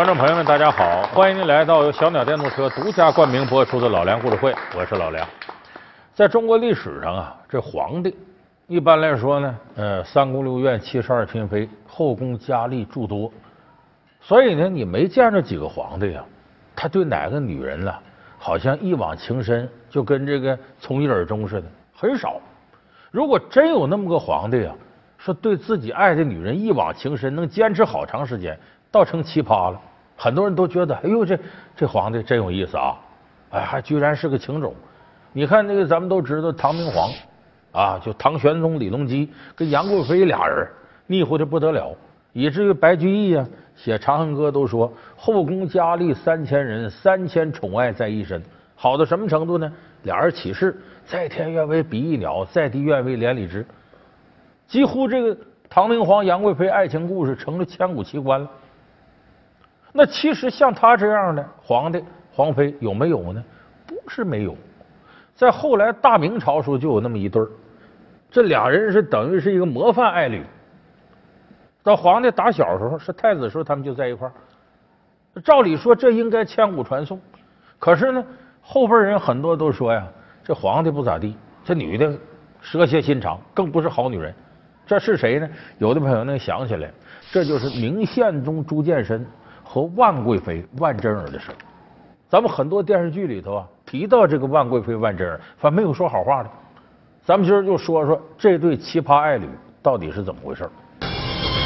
观众朋友们，大家好！欢迎您来到由小鸟电动车独家冠名播出的《老梁故事会》，我是老梁。在中国历史上啊，这皇帝一般来说呢，呃，三宫六院七十二嫔妃，后宫佳丽诸多，所以呢，你没见着几个皇帝啊，他对哪个女人呢，好像一往情深，就跟这个从一而终似的，很少。如果真有那么个皇帝啊，说对自己爱的女人一往情深，能坚持好长时间，倒成奇葩了。很多人都觉得，哎呦，这这皇帝真有意思啊！哎，还居然是个情种。你看那个，咱们都知道唐明皇啊，就唐玄宗李隆基跟杨贵妃俩人腻乎的不得了，以至于白居易啊写《长恨歌》都说后宫佳丽三千人，三千宠爱在一身。好到什么程度呢？俩人起誓，在天愿为比翼鸟，在地愿为连理枝。几乎这个唐明皇杨贵妃爱情故事成了千古奇观了。那其实像他这样的皇帝、皇妃有没有呢？不是没有，在后来大明朝时候就有那么一对儿，这俩人是等于是一个模范爱侣。到皇帝打小时候是太子时候，他们就在一块儿。照理说这应该千古传颂，可是呢，后辈人很多都说呀，这皇帝不咋地，这女的蛇蝎心肠，更不是好女人。这是谁呢？有的朋友能想起来，这就是明宪宗朱见深。和万贵妃万贞儿的事儿，咱们很多电视剧里头啊提到这个万贵妃万贞儿，反正没有说好话的。咱们今儿就说说这对奇葩爱侣到底是怎么回事。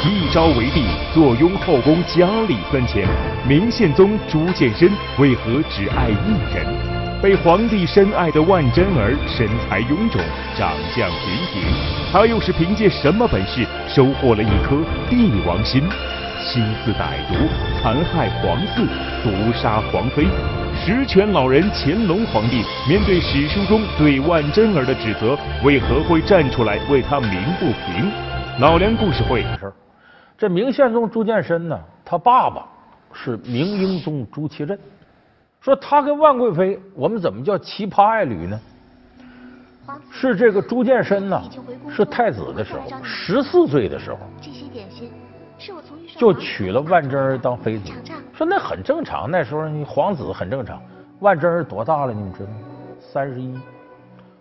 一朝为帝，坐拥后宫佳丽三千，明宪宗朱见深为何只爱一人？被皇帝深爱的万贞儿身材臃肿，长相平平，她又是凭借什么本事收获了一颗帝王心？心思歹毒，残害皇嗣，毒杀皇妃。十全老人乾隆皇帝面对史书中对万贞儿的指责，为何会站出来为他鸣不平？老梁故事会事这明宪宗朱见深呢，他爸爸是明英宗朱祁镇。说他跟万贵妃，我们怎么叫奇葩爱侣呢？是这个朱见深呢，是太子的时候，十四岁的时候。就娶了万贞儿当妃子，说那很正常。那时候你皇子很正常。万贞儿多大了？你们知道吗？三十一。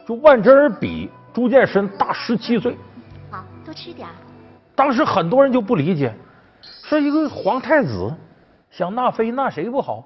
就万贞儿比朱见深大十七岁。好，多吃点。当时很多人就不理解，说一个皇太子想纳妃纳谁不好？